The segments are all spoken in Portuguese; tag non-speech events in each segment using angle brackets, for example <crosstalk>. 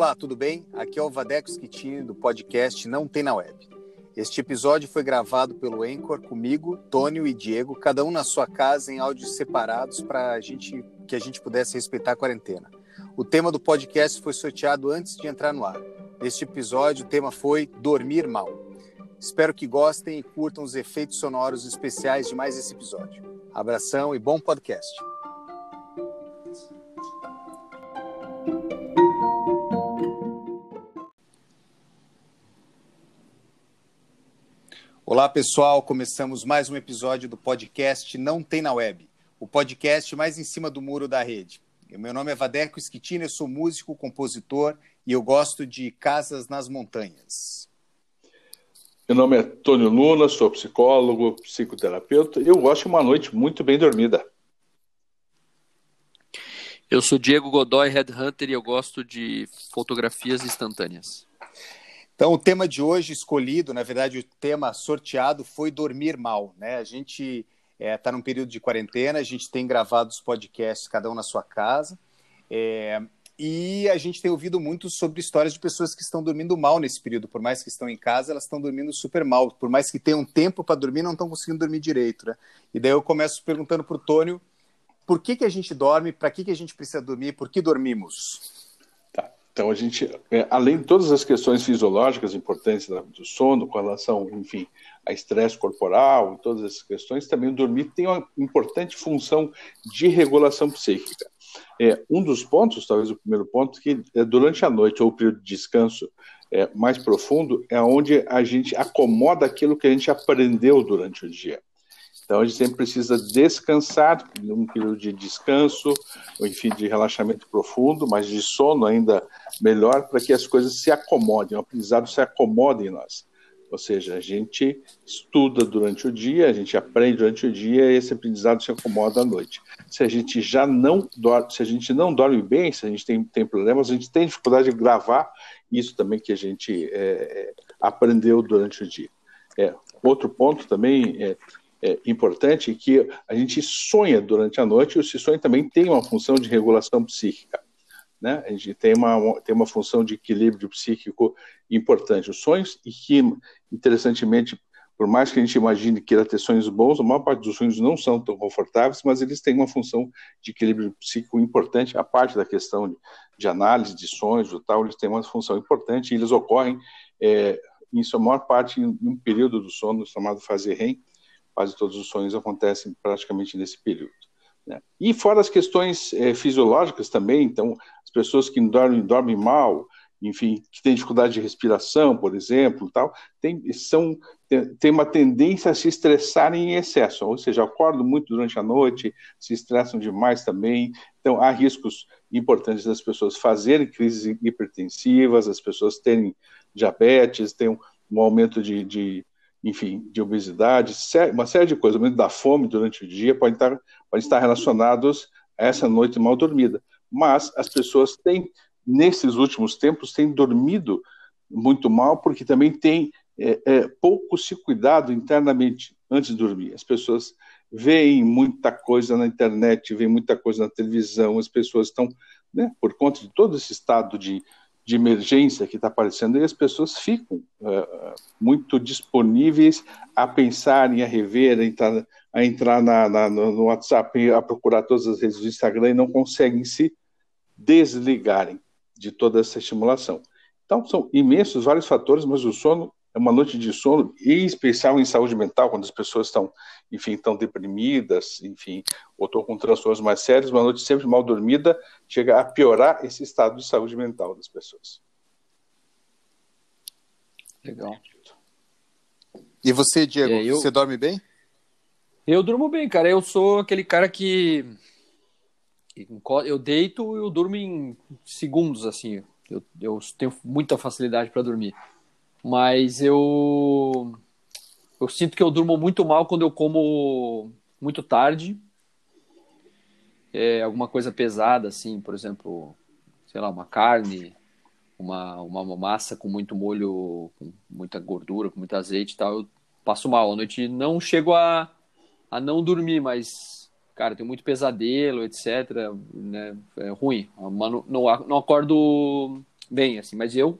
Olá, tudo bem? Aqui é o Vadeco Schittini do podcast Não Tem na Web. Este episódio foi gravado pelo Anchor comigo, Tônio e Diego, cada um na sua casa em áudios separados para gente que a gente pudesse respeitar a quarentena. O tema do podcast foi sorteado antes de entrar no ar. Neste episódio, o tema foi Dormir Mal. Espero que gostem e curtam os efeitos sonoros especiais de mais esse episódio. Abração e bom podcast. Olá, pessoal. Começamos mais um episódio do podcast Não Tem na Web, o podcast mais em cima do muro da rede. Meu nome é Vadeco Schittini, eu sou músico, compositor e eu gosto de casas nas montanhas. Meu nome é Tônio Luna, sou psicólogo, psicoterapeuta e eu gosto de uma noite muito bem dormida. Eu sou Diego Godoy, Headhunter, e eu gosto de fotografias instantâneas. Então, o tema de hoje escolhido, na verdade, o tema sorteado foi dormir mal. Né? A gente está é, tá num período de quarentena, a gente tem gravado os podcasts, cada um na sua casa, é, e a gente tem ouvido muito sobre histórias de pessoas que estão dormindo mal nesse período. Por mais que estão em casa, elas estão dormindo super mal. Por mais que tenham tempo para dormir, não estão conseguindo dormir direito. Né? E daí eu começo perguntando para o Tônio por que, que a gente dorme, para que, que a gente precisa dormir, por que dormimos? Então, a gente, é, além de todas as questões fisiológicas importantes do sono, com relação, enfim, a estresse corporal e todas essas questões, também o dormir tem uma importante função de regulação psíquica. É, um dos pontos, talvez o primeiro ponto, que é durante a noite ou o período de descanso é, mais profundo, é onde a gente acomoda aquilo que a gente aprendeu durante o dia. Então, a gente sempre precisa descansar, um período de descanso, enfim, de relaxamento profundo, mas de sono ainda melhor, para que as coisas se acomodem, o aprendizado se acomode em nós. Ou seja, a gente estuda durante o dia, a gente aprende durante o dia e esse aprendizado se acomoda à noite. Se a gente já não dorme, se a gente não dorme bem, se a gente tem, tem problemas, a gente tem dificuldade de gravar isso também que a gente é aprendeu durante o dia. É, outro ponto também é, é, importante que a gente sonha durante a noite e esse sonho também tem uma função de regulação psíquica. Né? A gente tem uma, tem uma função de equilíbrio psíquico importante. Os sonhos, e que, interessantemente, por mais que a gente imagine que ter sonhos bons, a maior parte dos sonhos não são tão confortáveis, mas eles têm uma função de equilíbrio psíquico importante. A parte da questão de, de análise de sonhos e tal, eles têm uma função importante e eles ocorrem, é, em sua maior parte, em um período do sono chamado fase REM, quase todos os sonhos acontecem praticamente nesse período. Né? E fora as questões é, fisiológicas também, então, as pessoas que dormem, dormem mal, enfim, que têm dificuldade de respiração, por exemplo, tal, tem, são, tem, uma tendência a se estressarem em excesso, ou seja, acordam muito durante a noite, se estressam demais também, então há riscos importantes das pessoas fazerem crises hipertensivas, as pessoas terem diabetes, tem um, um aumento de, de enfim, de obesidade, uma série de coisas, da fome durante o dia, podem estar, podem estar relacionados a essa noite mal dormida. Mas as pessoas têm, nesses últimos tempos, têm dormido muito mal, porque também têm é, é, pouco se cuidado internamente antes de dormir. As pessoas veem muita coisa na internet, veem muita coisa na televisão, as pessoas estão, né, por conta de todo esse estado de, de emergência que está aparecendo e as pessoas ficam uh, muito disponíveis a pensarem, a rever, a entrar, a entrar na, na, no WhatsApp, a procurar todas as redes do Instagram e não conseguem se desligarem de toda essa estimulação. Então, são imensos vários fatores, mas o sono é uma noite de sono, em especial em saúde mental, quando as pessoas estão, enfim, estão deprimidas, enfim, ou estão com transtornos mais sérios, uma noite sempre mal dormida chega a piorar esse estado de saúde mental das pessoas. Legal. E você, Diego, eu... você dorme bem? Eu durmo bem, cara. Eu sou aquele cara que eu deito e eu durmo em segundos, assim. Eu, eu tenho muita facilidade para dormir. Mas eu eu sinto que eu durmo muito mal quando eu como muito tarde. É, alguma coisa pesada, assim, por exemplo, sei lá, uma carne, uma, uma massa com muito molho, com muita gordura, com muito azeite e tal, eu passo mal. À noite não chego a, a não dormir, mas, cara, tenho muito pesadelo, etc. Né? É ruim. Não, não acordo vem, assim, mas eu,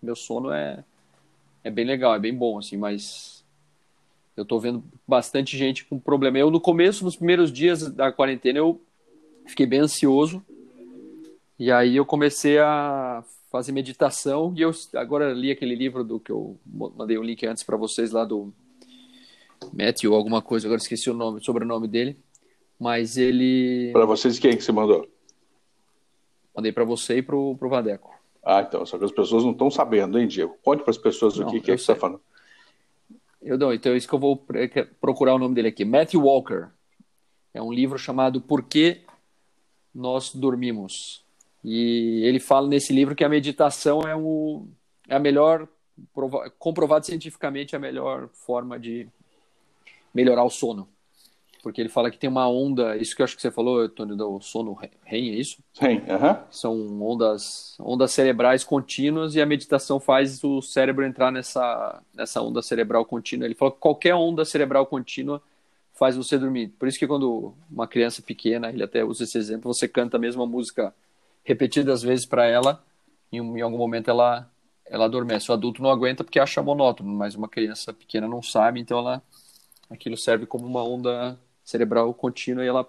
meu sono é, é bem legal, é bem bom, assim, mas eu tô vendo bastante gente com problema. Eu, no começo, nos primeiros dias da quarentena, eu fiquei bem ansioso, e aí eu comecei a fazer meditação, e eu agora li aquele livro do que eu mandei o um link antes para vocês lá do Matthew, alguma coisa, agora esqueci o nome, sobrenome dele, mas ele... Para vocês, quem que você mandou? Mandei para você e pro, pro Vadeco. Ah, então, só que as pessoas não estão sabendo, hein, Diego? Conte para as pessoas não, o que, que é que você está falando. Eu não, então é isso que eu vou procurar o nome dele aqui. Matthew Walker. É um livro chamado Por que Nós Dormimos. E ele fala nesse livro que a meditação é, o, é a melhor, comprovado cientificamente, a melhor forma de melhorar o sono porque ele fala que tem uma onda, isso que eu acho que você falou, Tony, do sono REM, é isso? REM, aham. São ondas, ondas cerebrais contínuas e a meditação faz o cérebro entrar nessa, nessa onda cerebral contínua. Ele falou que qualquer onda cerebral contínua faz você dormir. Por isso que quando uma criança pequena, ele até usa esse exemplo, você canta a mesma música repetidas vezes para ela, e em algum momento ela ela adormece. O adulto não aguenta porque acha monótono, mas uma criança pequena não sabe, então ela aquilo serve como uma onda cerebral contínua e ela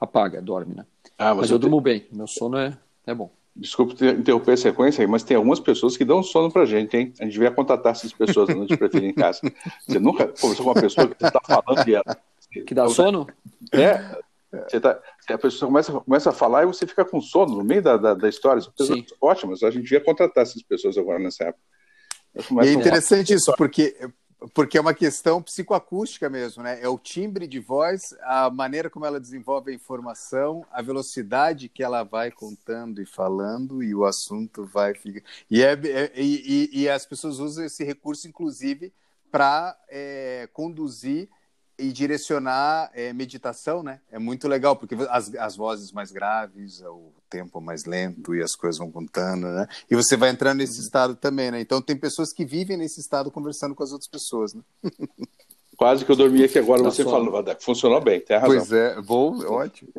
apaga, dorme, né? Ah, mas eu durmo bem, meu sono é, é bom. Desculpe interromper a sequência aí, mas tem algumas pessoas que dão sono pra gente, hein? A gente devia contratar essas pessoas antes de preferir em casa. Você nunca conversou com uma pessoa que está falando e ela... Que dá sono? É, você tá, a pessoa começa, começa a falar e você fica com sono no meio da, da, da história. São pessoas Sim. ótimas, a gente devia contratar essas pessoas agora nessa época. E é interessante a... isso, porque porque é uma questão psicoacústica mesmo, né? É o timbre de voz, a maneira como ela desenvolve a informação, a velocidade que ela vai contando e falando, e o assunto vai ficar. E, é, é e, e, as pessoas usam esse recurso, inclusive, para é, conduzir e direcionar é, meditação, né? É muito legal, porque as, as vozes mais graves, o tempo mais lento e as coisas vão contando, né? E você vai entrando nesse uhum. estado também, né? Então tem pessoas que vivem nesse estado conversando com as outras pessoas, né? Quase que eu dormi aqui agora, você falou, funcionou bem, tem razão. Pois é, bom, ótimo.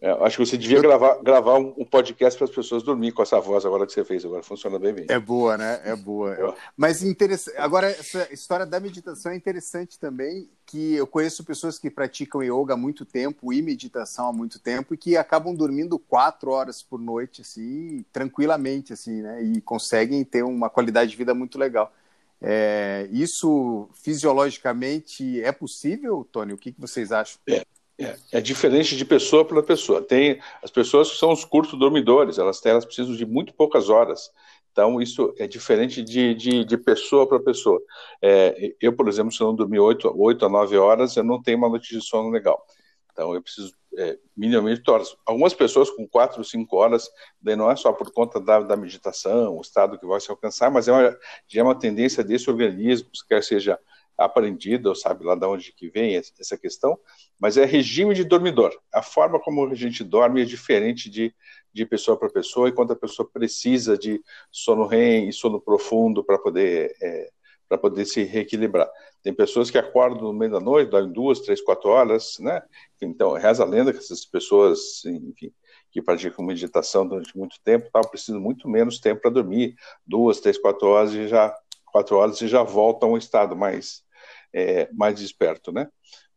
É, acho que você devia eu... gravar, gravar um, podcast para as pessoas dormir com essa voz agora que você fez. Agora funciona bem bem. É boa, né? É boa. É. Mas interessante. Agora, essa história da meditação é interessante também, que eu conheço pessoas que praticam yoga há muito tempo e meditação há muito tempo e que acabam dormindo quatro horas por noite, assim, tranquilamente, assim, né? E conseguem ter uma qualidade de vida muito legal. É, isso fisiologicamente é possível, Tony? O que, que vocês acham? É. É, é, diferente de pessoa para pessoa. Tem as pessoas que são os curtos dormidores, elas, elas precisam de muito poucas horas. Então, isso é diferente de, de, de pessoa para pessoa. É, eu, por exemplo, se eu não dormir 8, 8 a 9 horas, eu não tenho uma noite de sono legal. Então, eu preciso é, minimamente horas. Algumas pessoas com 4 ou 5 horas, daí não é só por conta da, da meditação, o estado que vai se alcançar, mas é uma, já é uma tendência desse organismo, quer seja aprendida, ou sabe lá de onde que vem essa questão, mas é regime de dormidor. A forma como a gente dorme é diferente de, de pessoa para pessoa, enquanto a pessoa precisa de sono REM e sono profundo para poder, é, para poder se reequilibrar. Tem pessoas que acordam no meio da noite, dormem duas, três, quatro horas, né? Então, reza a lenda que essas pessoas, enfim, que praticam meditação durante muito tempo, tal, precisam muito menos tempo para dormir, duas, três, quatro horas e já quatro horas e já voltam a um estado mais é, mais desperto, né?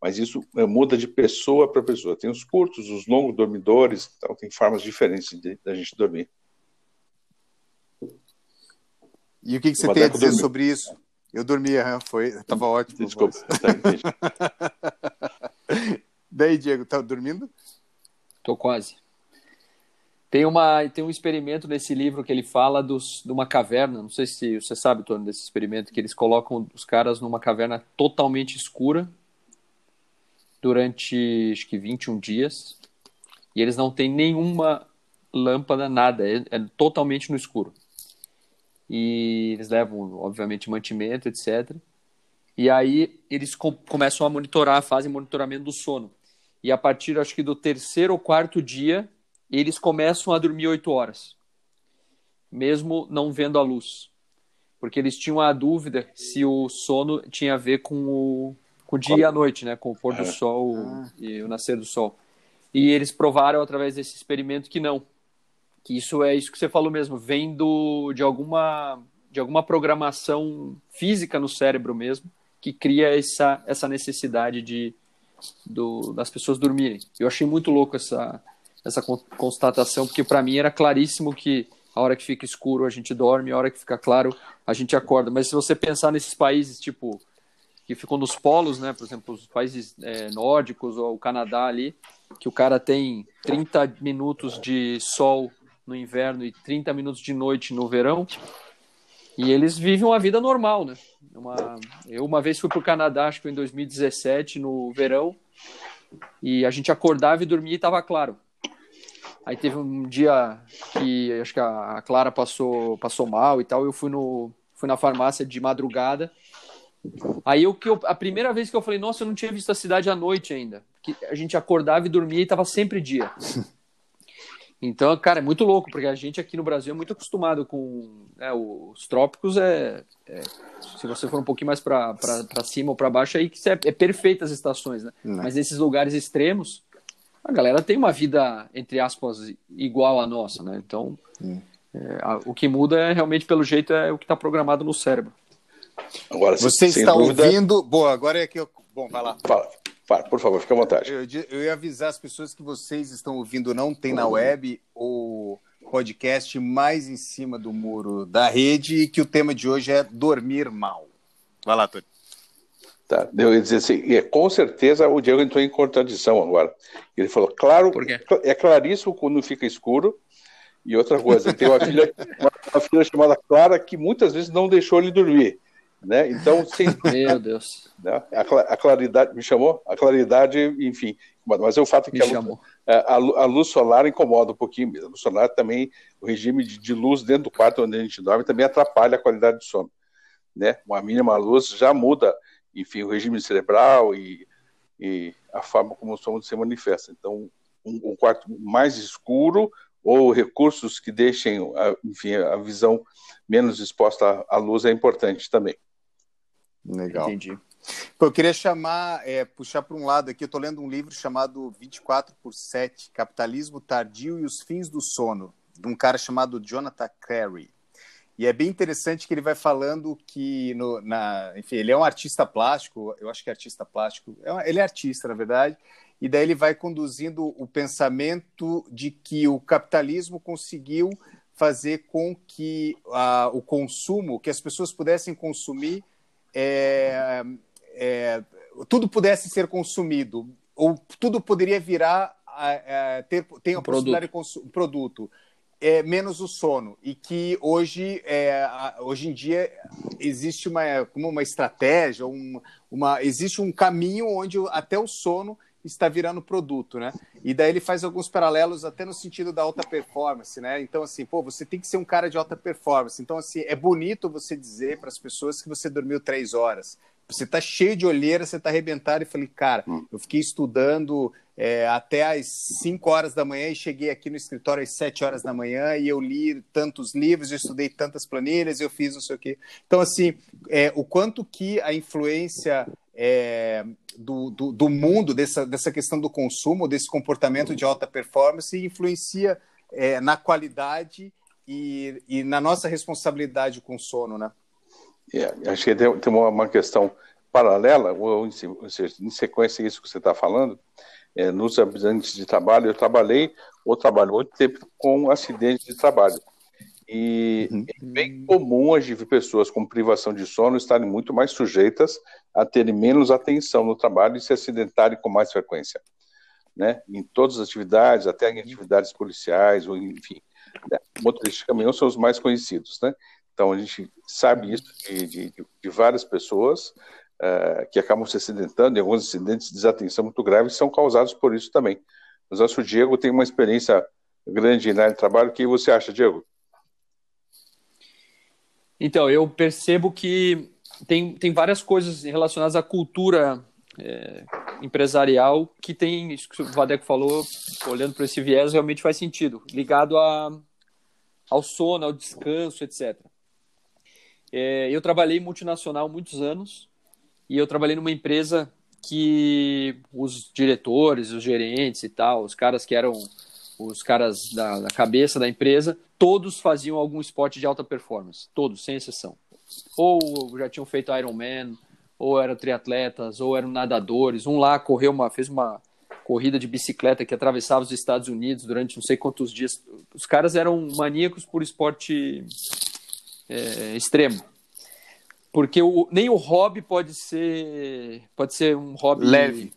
Mas isso é, muda de pessoa para pessoa. Tem os curtos, os longos dormidores, então tem formas diferentes da gente dormir. E o que, que você tem a dizer sobre isso? Eu dormia, foi, estava ótimo. Desculpa. Tá, <laughs> Daí, Diego, tá dormindo? Tô quase. Tem, uma, tem um experimento nesse livro que ele fala dos, de uma caverna. Não sei se você sabe, Tony, desse experimento, que eles colocam os caras numa caverna totalmente escura durante acho que 21 dias. E eles não têm nenhuma lâmpada, nada. É, é totalmente no escuro. E eles levam, obviamente, mantimento, etc. E aí eles com, começam a monitorar, fazem monitoramento do sono. E a partir, acho que do terceiro ou quarto dia, eles começam a dormir oito horas, mesmo não vendo a luz. Porque eles tinham a dúvida se o sono tinha a ver com o, com o dia e a noite, né? com o pôr do é. sol e o nascer do sol. E eles provaram através desse experimento que não. que isso é isso que você falou mesmo, vem do, de alguma de alguma programação física no cérebro mesmo que cria essa, essa necessidade de do, das pessoas dormirem. Eu achei muito louco essa essa constatação porque para mim era claríssimo que a hora que fica escuro a gente dorme, a hora que fica claro a gente acorda. Mas se você pensar nesses países tipo que ficam nos polos, né? Por exemplo, os países é, nórdicos ou o Canadá ali, que o cara tem 30 minutos de sol no inverno e 30 minutos de noite no verão. E eles vivem uma vida normal, né? Uma... Eu uma vez fui para o Canadá, acho que em 2017, no verão, e a gente acordava e dormia e estava claro. Aí teve um dia que acho que a Clara passou, passou mal e tal, eu fui, no, fui na farmácia de madrugada. Aí eu, que eu, a primeira vez que eu falei, nossa, eu não tinha visto a cidade à noite ainda. Que a gente acordava e dormia e estava sempre dia. <laughs> Então, cara, é muito louco, porque a gente aqui no Brasil é muito acostumado com né, os trópicos. É, é, se você for um pouquinho mais para cima ou para baixo, aí que é, é perfeita as estações, né? Não. Mas nesses lugares extremos, a galera tem uma vida, entre aspas, igual à nossa, né? Então, hum. é, a, o que muda é realmente, pelo jeito, é o que está programado no cérebro. Agora, você está dúvida... ouvindo. Boa, agora é que eu. Bom, vai lá. Fala. Fala, por favor, fique à vontade. Eu, eu, ia avisar as pessoas que vocês estão ouvindo, não tem na web o podcast mais em cima do muro da rede e que o tema de hoje é dormir mal. Vai lá, Tony. Tá, eu ia dizer assim, é, com certeza o Diego entrou em contradição agora. Ele falou, claro, é claríssimo quando fica escuro. E outra coisa, tem uma filha, uma, <laughs> uma filha chamada Clara que muitas vezes não deixou ele dormir. Né? Então, sem... <laughs> Meu Deus. Né? A, claridade, me chamou? A claridade, enfim, mas é o fato que a luz, é, a, a luz, solar incomoda um pouquinho mesmo. A luz solar também, o regime de, de, luz dentro do quarto onde a gente dorme também atrapalha a qualidade do sono. Né? Uma mínima luz já muda, enfim, o regime cerebral e, e a forma como o sono se manifesta. Então, um, um quarto mais escuro ou recursos que deixem, enfim, a visão menos exposta à luz é importante também. Legal. Entendi. Eu queria chamar, é, puxar para um lado aqui, eu estou lendo um livro chamado 24 por 7, Capitalismo Tardio e os Fins do Sono, de um cara chamado Jonathan Carey. E é bem interessante que ele vai falando que, no, na, enfim, ele é um artista plástico, eu acho que é artista plástico, é ele é artista, na verdade, e daí ele vai conduzindo o pensamento de que o capitalismo conseguiu fazer com que uh, o consumo, que as pessoas pudessem consumir é, é, tudo pudesse ser consumido, ou tudo poderia virar a, ter, tem a um possibilidade produto. de um produto, é, menos o sono. E que hoje, é, hoje em dia existe uma, como uma estratégia, uma, uma, existe um caminho onde até o sono está virando produto, né? E daí ele faz alguns paralelos até no sentido da alta performance, né? Então, assim, pô, você tem que ser um cara de alta performance. Então, assim, é bonito você dizer para as pessoas que você dormiu três horas. Você tá cheio de olheira, você tá arrebentado. E falei, cara, hum. eu fiquei estudando é, até às 5 horas da manhã e cheguei aqui no escritório às 7 horas da manhã e eu li tantos livros, eu estudei tantas planilhas, eu fiz não sei o quê. Então, assim, é, o quanto que a influência é, do, do, do, mundo, dessa, dessa questão do consumo, desse comportamento de alta performance, influencia é, na qualidade e, e, na nossa responsabilidade com o sono, né? É, acho que tem, uma, questão paralela, ou, ou seja, em sequência isso que você está falando, é, nos acidentes de trabalho, eu trabalhei ou trabalho muito tempo com acidentes de trabalho. E uhum. é bem comum a gente ver pessoas com privação de sono estarem muito mais sujeitas a terem menos atenção no trabalho e se acidentarem com mais frequência. Né? Em todas as atividades, até em atividades policiais, ou enfim, né? motoristas de caminhão são os mais conhecidos. Né? Então a gente sabe isso de, de, de várias pessoas uh, que acabam se acidentando, e alguns acidentes de desatenção muito graves são causados por isso também. Mas acho que o Diego tem uma experiência grande na área de trabalho. O que você acha, Diego? Então, eu percebo que tem, tem várias coisas relacionadas à cultura é, empresarial que tem, isso que o Vadeco falou, olhando para esse viés, realmente faz sentido, ligado a, ao sono, ao descanso, etc. É, eu trabalhei multinacional muitos anos e eu trabalhei numa empresa que os diretores, os gerentes e tal, os caras que eram os caras da, da, cabeça da empresa, todos faziam algum esporte de alta performance, todos, sem exceção. Ou já tinham feito Ironman, ou eram triatletas, ou eram nadadores. Um lá correu uma, fez uma corrida de bicicleta que atravessava os Estados Unidos durante não sei quantos dias. Os caras eram maníacos por esporte é, extremo. Porque o, nem o hobby pode ser pode ser um hobby leve,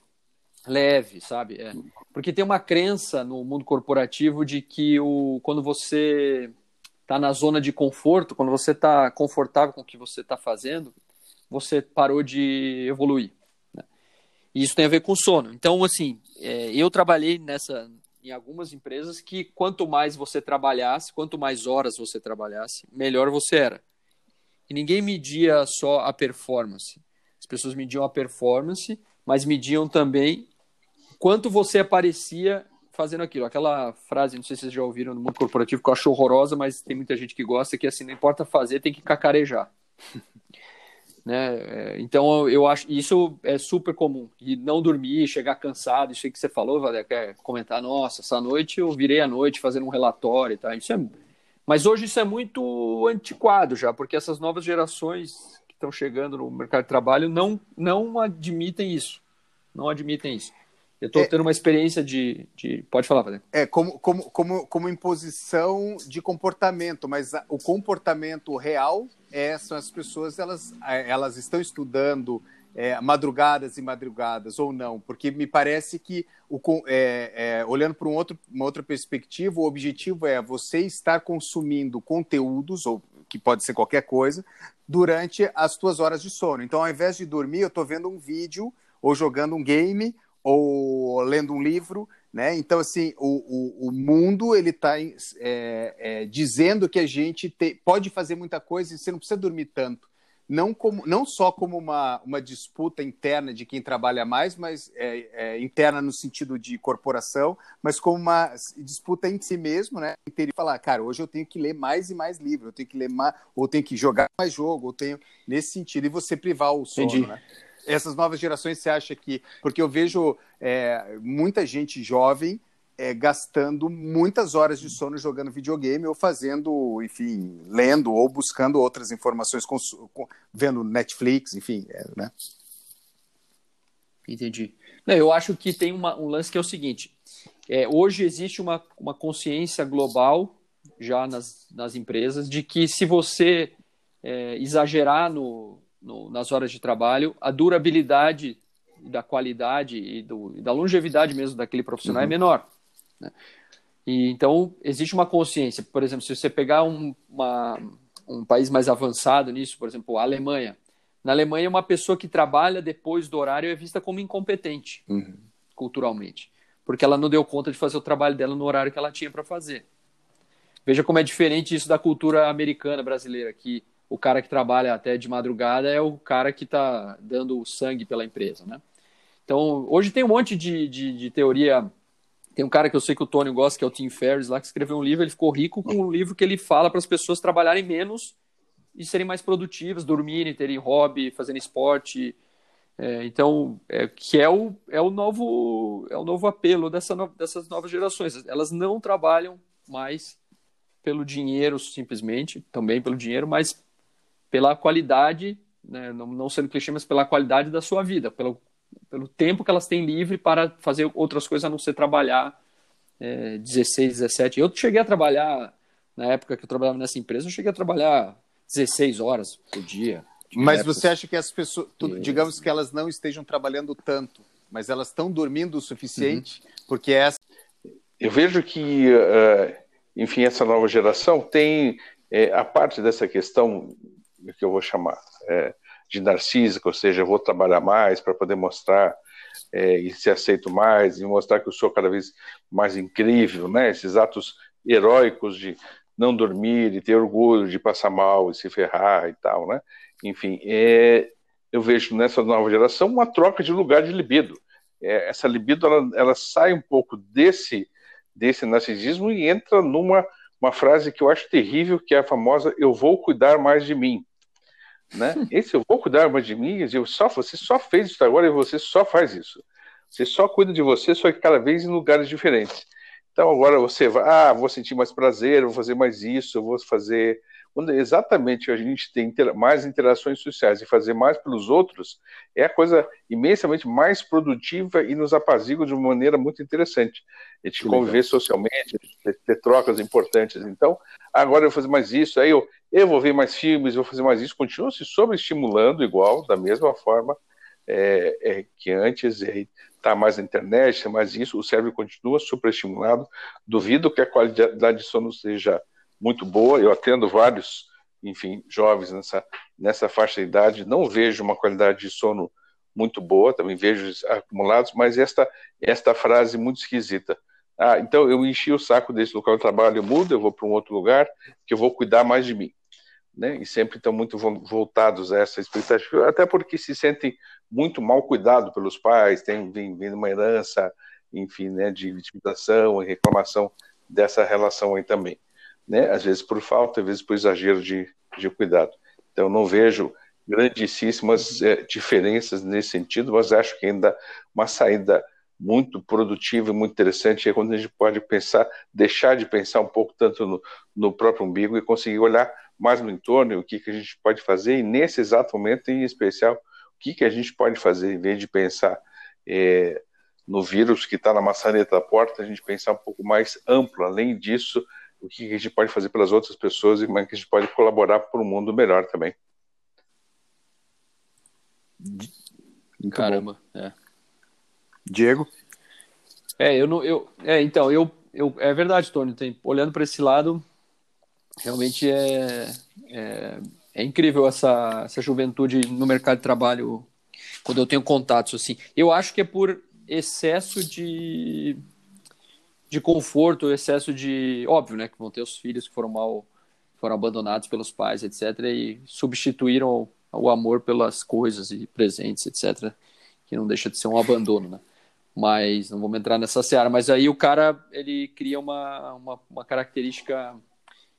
leve, sabe? É. Porque tem uma crença no mundo corporativo de que o, quando você está na zona de conforto, quando você está confortável com o que você está fazendo, você parou de evoluir. Né? E isso tem a ver com sono. Então, assim, é, eu trabalhei nessa em algumas empresas que quanto mais você trabalhasse, quanto mais horas você trabalhasse, melhor você era. E ninguém media só a performance. As pessoas mediam a performance, mas mediam também quanto você aparecia fazendo aquilo. Aquela frase, não sei se vocês já ouviram no mundo corporativo, que eu acho horrorosa, mas tem muita gente que gosta, que assim, não importa fazer, tem que cacarejar. <laughs> Né? É, então eu acho isso é super comum. E não dormir, chegar cansado, isso aí que você falou, Valer, quer comentar, nossa, essa noite eu virei a noite fazendo um relatório, tá? Isso é mas hoje isso é muito antiquado já, porque essas novas gerações que estão chegando no mercado de trabalho não não admitem isso. Não admitem isso. Eu estou é, tendo uma experiência de, de. Pode falar, Valer. É, como, como, como, como imposição de comportamento, mas o comportamento real é, são as pessoas, elas, é, elas estão estudando é, madrugadas e madrugadas ou não, porque me parece que, o, é, é, olhando para um uma outra perspectiva, o objetivo é você estar consumindo conteúdos, ou que pode ser qualquer coisa, durante as suas horas de sono. Então, ao invés de dormir, eu estou vendo um vídeo ou jogando um game ou lendo um livro, né? Então, assim, o, o, o mundo ele está é, é, dizendo que a gente te, pode fazer muita coisa e você não precisa dormir tanto. Não, como, não só como uma, uma disputa interna de quem trabalha mais, mas é, é, interna no sentido de corporação, mas como uma disputa em si mesmo, né? Ter falar, cara, hoje eu tenho que ler mais e mais livros, eu tenho que ler mais, ou tenho que jogar mais jogo, ou tenho nesse sentido, e você privar o sono, Entendi. né? essas novas gerações, você acha que. Porque eu vejo é, muita gente jovem é, gastando muitas horas de sono jogando videogame ou fazendo, enfim, lendo ou buscando outras informações, com, com, vendo Netflix, enfim, é, né? Entendi. Não, eu acho que tem uma, um lance que é o seguinte: é, hoje existe uma, uma consciência global já nas, nas empresas de que se você é, exagerar no, no, nas horas de trabalho, a durabilidade da qualidade e, do, e da longevidade mesmo daquele profissional é uhum. é menor. Né? E, então, existe uma consciência. Por exemplo, se você pegar um, uma, um país mais avançado nisso, por exemplo, a Alemanha. Na Alemanha, uma pessoa que trabalha depois do horário é vista como incompetente, uhum. culturalmente, porque ela não deu conta de fazer o trabalho dela no horário que ela tinha para fazer. Veja como é diferente isso da cultura americana, brasileira, que o cara que trabalha até de madrugada é o cara que está dando sangue pela empresa, né? Então, hoje tem um monte de, de, de, teoria. Tem um cara que eu sei que o Tony gosta, que é o Tim Ferriss, lá que escreveu um livro. Ele ficou rico com um livro que ele fala para as pessoas trabalharem menos e serem mais produtivas, dormirem, terem hobby, fazendo esporte. É, então, é, que é o, é o novo é o novo apelo dessa no, dessas novas gerações. Elas não trabalham mais pelo dinheiro simplesmente, também pelo dinheiro, mas pela qualidade, né, não, não sendo clichê, mas pela qualidade da sua vida, pelo, pelo tempo que elas têm livre para fazer outras coisas a não ser trabalhar é, 16, 17. Eu cheguei a trabalhar, na época que eu trabalhava nessa empresa, eu cheguei a trabalhar 16 horas por dia. Mas você acha que as pessoas, tudo, digamos que elas não estejam trabalhando tanto, mas elas estão dormindo o suficiente? Uhum. Porque essa. Eu vejo que, uh, enfim, essa nova geração tem é, a parte dessa questão que eu vou chamar é, de narcísica, ou seja, eu vou trabalhar mais para poder mostrar é, e ser aceito mais, e mostrar que eu sou cada vez mais incrível, né? Esses atos heróicos de não dormir, de ter orgulho, de passar mal e se ferrar e tal, né? Enfim, é, eu vejo nessa nova geração uma troca de lugar de libido. É, essa libido ela, ela sai um pouco desse desse narcisismo e entra numa uma frase que eu acho terrível, que é a famosa "eu vou cuidar mais de mim". Né? Esse eu vou cuidar mais de mim, eu só, você só fez isso agora e você só faz isso. Você só cuida de você, só que cada vez em lugares diferentes. Então agora você vai, ah, vou sentir mais prazer, vou fazer mais isso, vou fazer. Quando exatamente a gente tem mais interações sociais e fazer mais pelos outros, é a coisa imensamente mais produtiva e nos apazigua de uma maneira muito interessante. A gente que conviver legal. socialmente, ter, ter, trocas importantes. Então, agora eu vou fazer mais isso, aí eu, eu vou ver mais filmes, vou fazer mais isso, continua se sobreestimulando igual, da mesma forma é, é, que antes, está mais na internet, mais isso, o cérebro continua superestimulado. Duvido que a qualidade de sono seja muito boa. Eu atendo vários, enfim, jovens nessa, nessa faixa de idade, não vejo uma qualidade de sono muito boa, também vejo acumulados, mas esta, esta frase muito esquisita. Ah, então eu enchi o saco desse local de trabalho, eu mudo, eu vou para um outro lugar, que eu vou cuidar mais de mim né, e sempre estão muito voltados a essa expectativa, até porque se sentem muito mal cuidado pelos pais, tem vindo uma herança, enfim, né, de vitimização e reclamação dessa relação aí também, né, às vezes por falta, às vezes por exagero de, de cuidado. Então não vejo grandíssimas é, diferenças nesse sentido, mas acho que ainda uma saída muito produtiva e muito interessante é quando a gente pode pensar, deixar de pensar um pouco tanto no, no próprio umbigo e conseguir olhar mais no entorno, o que, que a gente pode fazer, e nesse exato momento, em especial, o que, que a gente pode fazer, em vez de pensar é, no vírus que está na maçaneta da porta, a gente pensar um pouco mais amplo, além disso, o que, a gente pode fazer pelas outras pessoas e como é que a gente pode colaborar para um mundo melhor também. Caramba, é. Diego? É, eu não, eu, é, então, eu, eu, é verdade, Tony, tem, olhando para esse lado, realmente é, é, é, incrível essa, essa juventude no mercado de trabalho quando eu tenho contatos assim. Eu acho que é por excesso de de conforto, excesso de óbvio, né, que vão ter os filhos que foram mal foram abandonados pelos pais, etc, e substituíram o amor pelas coisas e presentes, etc, que não deixa de ser um abandono, né? Mas não vamos entrar nessa seara. Mas aí o cara ele cria uma, uma, uma característica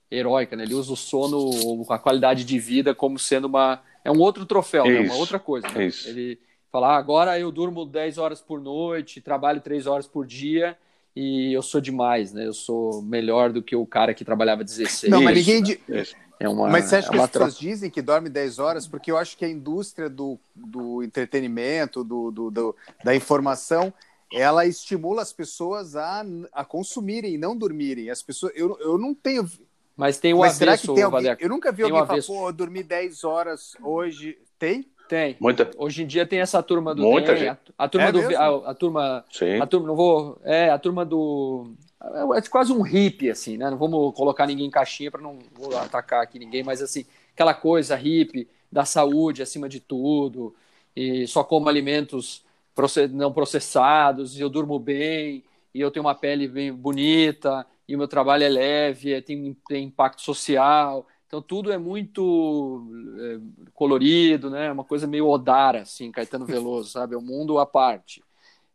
heróica, né? Ele usa o sono, a qualidade de vida como sendo uma é um outro troféu, né? uma outra coisa. Né? Ele fala, ah, agora eu durmo 10 horas por noite, trabalho 3 horas por dia e eu sou demais, né? Eu sou melhor do que o cara que trabalhava 16. Não, mas ninguém né? É uma, mas você acha é que as pessoas dizem que dorme 10 horas? Porque eu acho que a indústria do, do entretenimento, do, do, do da informação, ela estimula as pessoas a, a consumirem e não dormirem. As pessoas, eu, eu não tenho mas tem o Mas avesso, será que tem alguém... Eu nunca vi alguém falar, pô, eu dormi 10 horas hoje. Tem? Tem. Muita. Hoje em dia tem essa turma do Muita tem, gente. A, a turma é do a, a, turma Sim. a turma não vou, é, a turma do é, é quase um hippie assim, né? Não vamos colocar ninguém em caixinha para não vou atacar aqui ninguém, mas assim, aquela coisa hippie da saúde acima de tudo e só como alimentos não processados, e eu durmo bem, e eu tenho uma pele bem bonita, e o meu trabalho é leve, é, tem, tem impacto social. Então tudo é muito é, colorido, né? Uma coisa meio Odara, assim, Caetano <laughs> Veloso, sabe? É um mundo à parte.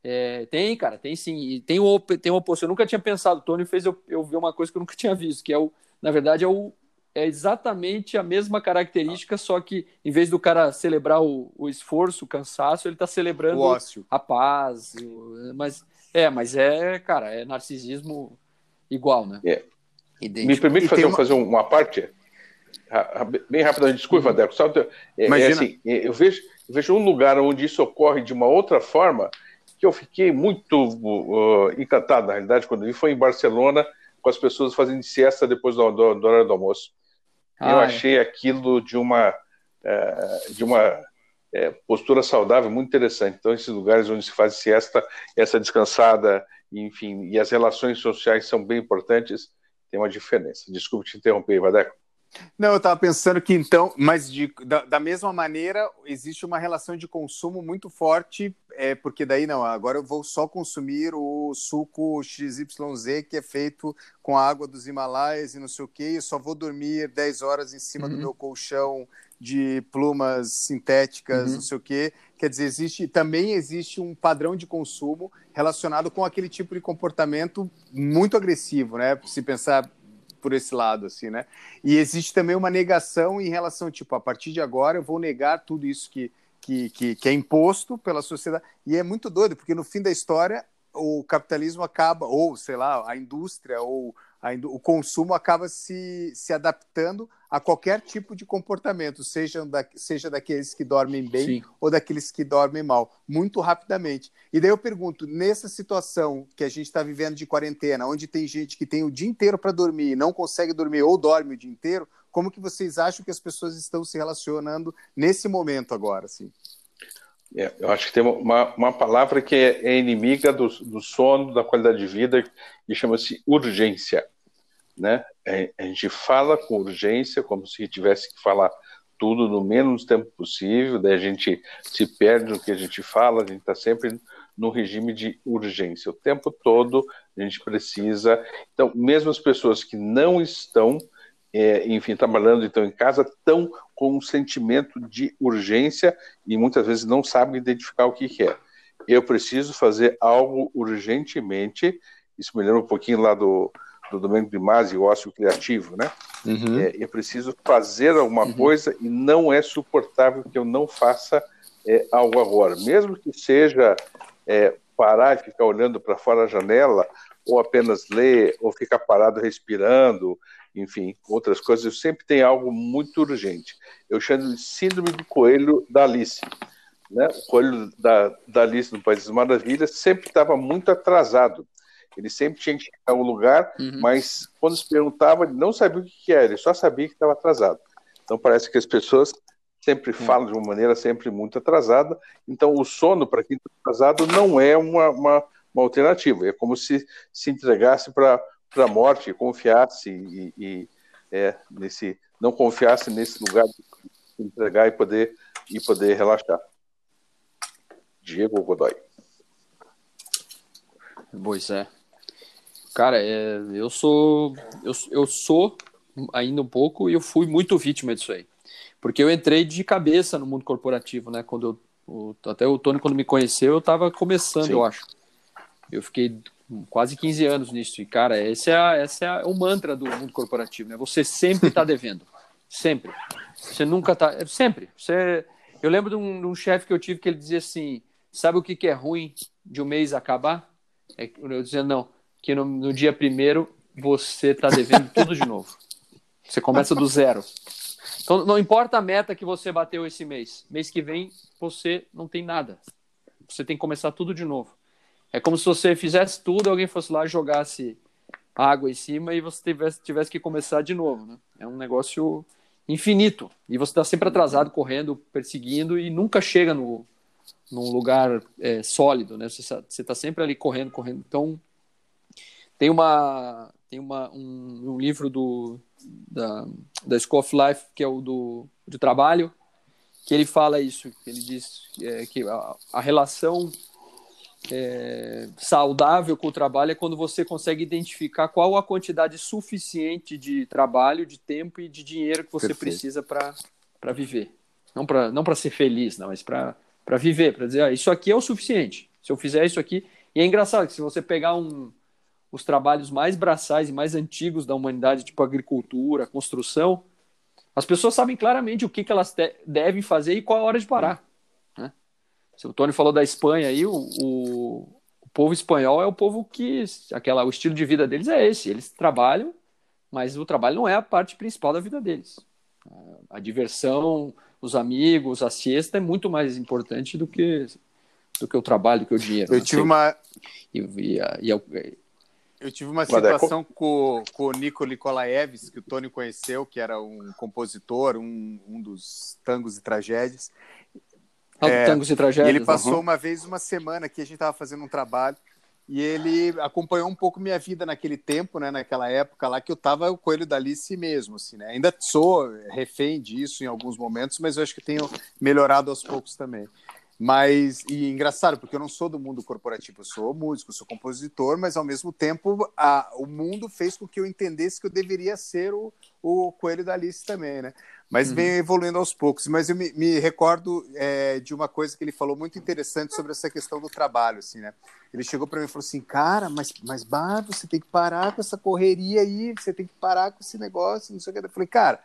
É, tem, cara, tem sim. E tem, o, tem uma postura. Eu nunca tinha pensado. O Tony fez eu, eu ver uma coisa que eu nunca <laughs> tinha visto, que é o, na verdade, é o, é exatamente a mesma característica, só que em vez do cara celebrar o, o esforço, o cansaço, ele está celebrando a paz. O, mas é, mas é, cara, é narcisismo igual, né? É. Me permite fazer, uma... fazer uma parte? Bem rapidamente, desculpa, uhum. Deco. Só, é, é assim, é, eu, vejo, eu vejo um lugar onde isso ocorre de uma outra forma que eu fiquei muito uh, encantado, na realidade, quando vi, foi em Barcelona, com as pessoas fazendo siesta depois do, do, do hora do almoço. Ah, eu é. achei aquilo de uma, uh, de uma uh, postura saudável muito interessante. Então, esses lugares onde se faz siesta, essa descansada, enfim, e as relações sociais são bem importantes, tem uma diferença. Desculpe te interromper, Vadeco. Não, eu estava pensando que então, mas de, da, da, mesma maneira, existe uma relação de consumo muito forte, é, porque daí não, agora eu vou só consumir o suco XYZ que é feito com a água dos Himalaias e não sei o que, e só vou dormir 10 horas em cima uhum. do meu colchão de plumas sintéticas, uhum. não sei o quê. Quer dizer, existe, também existe um padrão de consumo relacionado com aquele tipo de comportamento muito agressivo, né? Se pensar por esse lado, assim, né? E existe também uma negação em relação, tipo, a partir de agora eu vou negar tudo isso que, que, que, que é imposto pela sociedade. E é muito doido, porque no fim da história o capitalismo acaba, ou sei lá, a indústria, ou o consumo acaba se, se adaptando a qualquer tipo de comportamento, seja, da, seja daqueles que dormem bem Sim. ou daqueles que dormem mal, muito rapidamente. E daí eu pergunto, nessa situação que a gente está vivendo de quarentena, onde tem gente que tem o dia inteiro para dormir e não consegue dormir ou dorme o dia inteiro, como que vocês acham que as pessoas estão se relacionando nesse momento agora? Assim? É, eu acho que tem uma, uma palavra que é, é inimiga do, do sono, da qualidade de vida, que chama-se urgência né? É, a gente fala com urgência, como se tivesse que falar tudo no menos tempo possível, daí a gente se perde no que a gente fala, a gente está sempre no regime de urgência. O tempo todo a gente precisa. Então, mesmo as pessoas que não estão, é, enfim, trabalhando, estão em casa, estão com um sentimento de urgência e muitas vezes não sabem identificar o que, que é. Eu preciso fazer algo urgentemente. Isso me lembra um pouquinho lá do, do Domenico de Masi, o ócio criativo, né? Uhum. É, eu preciso fazer alguma uhum. coisa e não é suportável que eu não faça é, algo agora, mesmo que seja é, parar e ficar olhando para fora da janela, ou apenas ler, ou ficar parado respirando, enfim, outras coisas. Sempre tenho algo muito urgente. Eu chamo de síndrome do coelho da Alice. Né? O coelho da, da Alice no País das Maravilhas sempre estava muito atrasado. Ele sempre tinha que chegar a um lugar, uhum. mas quando se perguntava, ele não sabia o que era, ele só sabia que estava atrasado. Então parece que as pessoas sempre falam de uma maneira sempre muito atrasada. Então o sono para quem está atrasado não é uma, uma, uma, alternativa. É como se se entregasse para a morte, confiasse e, e é, nesse não confiasse nesse lugar de entregar e poder e poder relaxar. Diego Godoy. Pois é. Cara, é, eu sou eu, eu sou ainda um pouco e eu fui muito vítima disso aí. Porque eu entrei de cabeça no mundo corporativo, né? Quando eu, o, até o Tony, quando me conheceu, eu estava começando, Sim. eu acho. Eu fiquei quase 15 anos nisso. E, cara, esse é, esse é o mantra do mundo corporativo, né? Você sempre está devendo. sempre. Você nunca está... Sempre. Você... Eu lembro de um, um chefe que eu tive que ele dizia assim, sabe o que, que é ruim de um mês acabar? É, eu dizia, não que no, no dia primeiro você está devendo tudo de novo. Você começa do zero. Então, não importa a meta que você bateu esse mês. Mês que vem, você não tem nada. Você tem que começar tudo de novo. É como se você fizesse tudo, alguém fosse lá jogasse água em cima e você tivesse, tivesse que começar de novo. Né? É um negócio infinito. E você está sempre atrasado, correndo, perseguindo e nunca chega no, num lugar é, sólido. Né? Você está sempre ali correndo, correndo. Então, tem uma tem uma, um, um livro do da, da School of Life que é o do, do trabalho que ele fala isso ele diz é, que a, a relação é, saudável com o trabalho é quando você consegue identificar qual a quantidade suficiente de trabalho, de tempo e de dinheiro que você Perfeito. precisa para viver. Não para não ser feliz, não, mas para viver, para dizer, ah, isso aqui é o suficiente. Se eu fizer isso aqui. E é engraçado que se você pegar um, os trabalhos mais braçais e mais antigos da humanidade, tipo agricultura, construção, as pessoas sabem claramente o que, que elas devem fazer e qual a hora de parar. Se o Tony falou da Espanha aí, o, o, o, povo espanhol é o povo que aquela, o estilo de vida deles é esse. Eles trabalham, mas o trabalho não é a parte principal da vida deles. A, diversão, os amigos, a siesta é muito mais importante do que do que o trabalho, do que o dinheiro. Eu né? tive uma e, e, e, eu tive uma situação com, com o Nico Nikolaevs, que o Tony conheceu, que era um compositor, um, um dos tangos e tragédias. É, tangos e tragédias. ele passou uhum. uma vez, uma semana que a gente estava fazendo um trabalho e ele acompanhou um pouco minha vida naquele tempo, né, naquela época lá que eu estava o coelho da Alice mesmo, assim, né? Ainda sou refém disso em alguns momentos, mas eu acho que tenho melhorado aos poucos também. Mas, e engraçado, porque eu não sou do mundo corporativo, eu sou músico, sou compositor, mas ao mesmo tempo a, o mundo fez com que eu entendesse que eu deveria ser o, o coelho da Alice também, né? Mas uhum. vem evoluindo aos poucos. Mas eu me, me recordo é, de uma coisa que ele falou muito interessante sobre essa questão do trabalho, assim, né? Ele chegou para mim e falou assim, cara, mas, mas bah, você tem que parar com essa correria aí, você tem que parar com esse negócio, não sei o que. Eu falei, cara,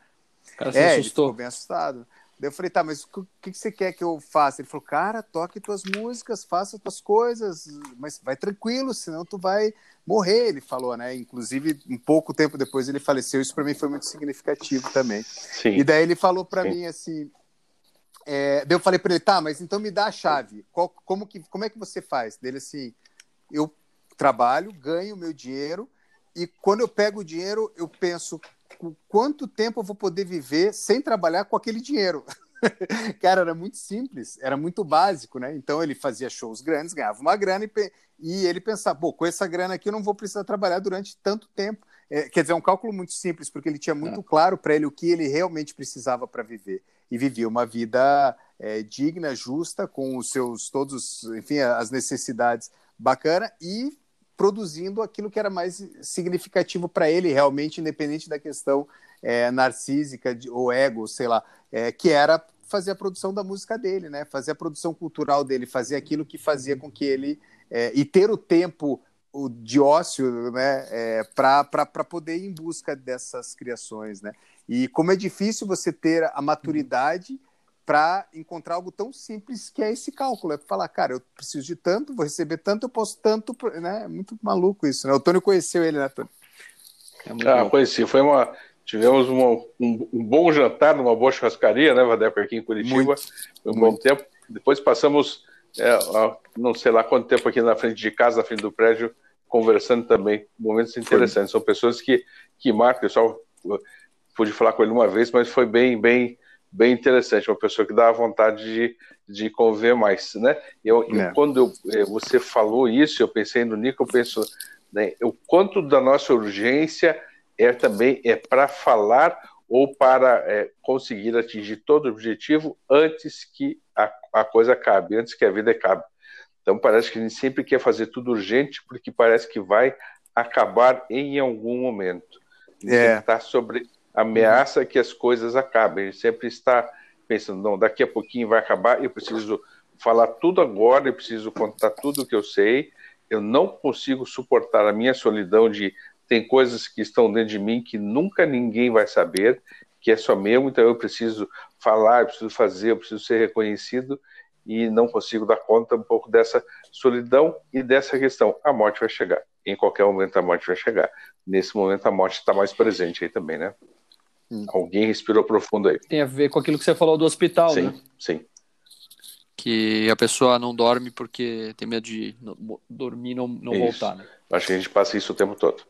cara é, ele ficou bem assustado. Daí eu falei, tá, mas o que, que você quer que eu faça? Ele falou, cara, toque tuas músicas, faça tuas coisas, mas vai tranquilo, senão tu vai morrer, ele falou, né? Inclusive, um pouco tempo depois ele faleceu, isso para mim foi muito significativo também. Sim. E daí ele falou para mim assim, é, daí eu falei para ele, tá, mas então me dá a chave, Qual, como, que, como é que você faz? Dele assim, eu trabalho, ganho meu dinheiro, e quando eu pego o dinheiro, eu penso quanto tempo eu vou poder viver sem trabalhar com aquele dinheiro. <laughs> Cara, era muito simples, era muito básico, né? Então ele fazia shows grandes, ganhava uma grana e, e ele pensava, pô, com essa grana aqui eu não vou precisar trabalhar durante tanto tempo. É, quer dizer, é um cálculo muito simples, porque ele tinha muito é. claro para ele o que ele realmente precisava para viver. E vivia uma vida é, digna, justa, com os seus todos, enfim, as necessidades bacana e produzindo aquilo que era mais significativo para ele, realmente, independente da questão é, narcísica de, ou ego, sei lá, é, que era fazer a produção da música dele, né? Fazer a produção cultural dele, fazer aquilo que fazia com que ele é, e ter o tempo de ócio, né? É, para poder ir em busca dessas criações, né? E como é difícil você ter a maturidade para encontrar algo tão simples que é esse cálculo. É falar, cara, eu preciso de tanto, vou receber tanto, eu posso tanto. Né? É muito maluco isso, né? O Tony conheceu ele, né, Tony? É ah, bom. conheci. Foi uma. Tivemos uma, um, um, bom jantar numa boa churrascaria, né, Vadeco, aqui em Curitiba. Muito, Foi um muito. bom tempo. Depois passamos, é, não sei lá quanto tempo aqui na frente de casa, na frente do prédio, conversando também. Momentos interessantes. Foi. São pessoas que, que marcam. Eu só pude falar com ele uma vez, mas foi bem, bem bem interessante, uma pessoa que dá vontade de, de conviver mais, né? Eu, é. quando eu, eh, você falou isso, eu pensei no Nico, eu penso, né, o quanto da nossa urgência é também é para falar ou para é, conseguir atingir todo o objetivo antes que a, a coisa acabe, antes que a vida acabe. Então parece que a gente sempre quer fazer tudo urgente porque parece que vai acabar em algum momento. É. Está sobre ameaça que as coisas acabem. Ele sempre está pensando, não, daqui a pouquinho vai acabar, eu preciso falar tudo agora, eu preciso contar tudo o que eu sei. Eu não consigo suportar a minha solidão de tem coisas que estão dentro de mim que nunca ninguém vai saber, que é só meu, então eu preciso falar, eu preciso fazer, eu preciso ser reconhecido e não consigo dar conta um pouco dessa solidão e dessa questão. A morte vai chegar. Em qualquer momento a morte vai chegar. Nesse momento a morte está mais presente aí também, né? Hum. Alguém respirou profundo aí. Tem a ver com aquilo que você falou do hospital, sim, né? Sim. Que a pessoa não dorme porque tem medo de dormir e não, não voltar, né? Acho que a gente passa isso o tempo todo.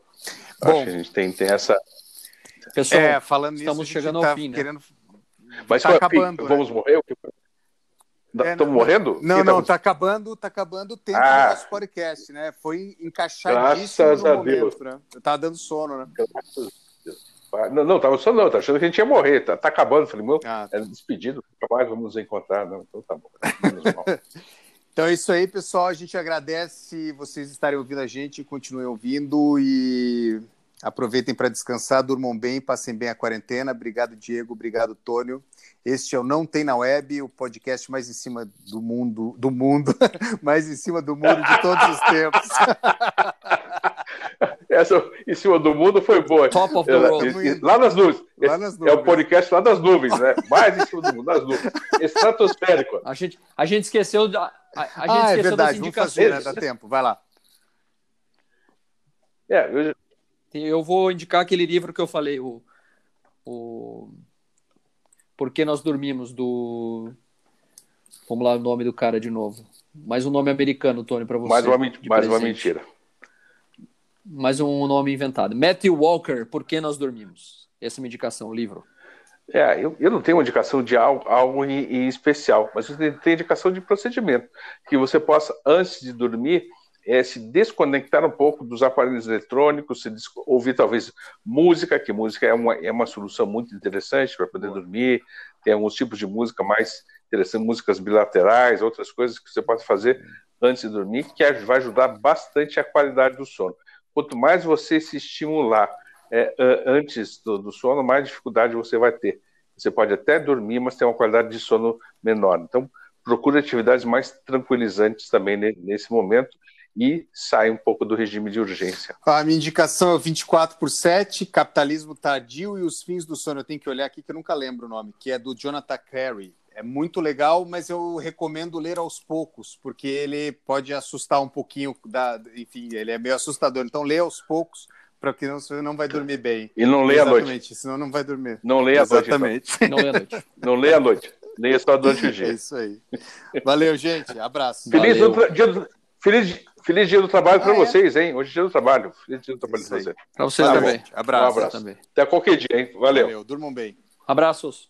Bom, Acho que a gente tem, tem essa. Pessoal, é, falando estamos nisso, chegando tá ao fim, né? querendo... né? Mas tá acabando, vamos né? morrer? Estamos é, não, morrendo? Não, não, está acabando, tá acabando o tempo ah. do nosso podcast, né? Foi encaixadíssimo Graças no momento, Deus. né? Tá dando sono, né? Graças não, não, tava só não, tá achando que a gente ia morrer, tá, tá acabando. Falei, meu, ah, tá. é despedido, mais vamos nos encontrar. Não, então tá bom. <laughs> então é isso aí, pessoal. A gente agradece vocês estarem ouvindo a gente, continuem ouvindo e aproveitem para descansar, durmam bem, passem bem a quarentena. Obrigado, Diego, obrigado, Tônio. Este é o Não Tem na Web, o podcast mais em cima do mundo, do mundo, <laughs> mais em cima do mundo de todos os tempos. <laughs> Essa em cima do mundo foi boa. Top of the world. Lá nas nuvens. Lá nas nuvens. É o podcast lá das nuvens, né? Mais em cima do mundo, nas nuvens. Estratosférico. A gente, a gente esqueceu. A, a gente ah, é esqueceu é verdade. Vamos fazer, né? Dá tempo. Vai lá. É, eu... eu vou indicar aquele livro que eu falei, o, o Por que Nós Dormimos, do. Vamos lá, o nome do cara de novo. Mais um nome americano, Tony, para você. Mais uma, mais uma mentira mais um nome inventado. Matthew Walker, Por que Nós Dormimos? Essa é uma indicação, o livro. É, eu, eu não tenho uma indicação de algo, algo em, em, especial, mas eu tenho indicação de procedimento, que você possa, antes de dormir, é, se desconectar um pouco dos aparelhos eletrônicos, se ouvir talvez música, que música é uma, é uma solução muito interessante para poder dormir, tem alguns tipos de música mais interessantes, músicas bilaterais, outras coisas que você pode fazer antes de dormir, que vai ajudar bastante a qualidade do sono quanto mais você se estimular é, antes do, do, sono, mais dificuldade você vai ter. Você pode até dormir, mas tem uma qualidade de sono menor. Então, procure atividades mais tranquilizantes também nesse momento e sai um pouco do regime de urgência. A minha indicação é 24 por 7, Capitalismo Tardio e os Fins do Sono. Eu tenho que olhar aqui que eu nunca lembro o nome, que é do Jonathan Carey. É muito legal, mas eu recomendo ler aos poucos, porque ele pode assustar um pouquinho, da, enfim, ele é meio assustador. Então, lê aos poucos, para que não, você não vai dormir bem. E não lê Exatamente, à noite. senão não vai dormir. Não lê à Exatamente. noite. Então. Não lê à noite. <laughs> Não lê à noite. Leia só durante o <laughs> É dia. isso aí. Valeu, gente. Abraço. Feliz, dia do, feliz, feliz dia do trabalho para Ah, é? vocês, hein? Hoje é dia do trabalho. Feliz dia do trabalho para aí. você. Para você Valeu, também. Abraço. Um abraço. Também. Até qualquer dia, hein? Valeu. Valeu. Durmam bem. Abraços.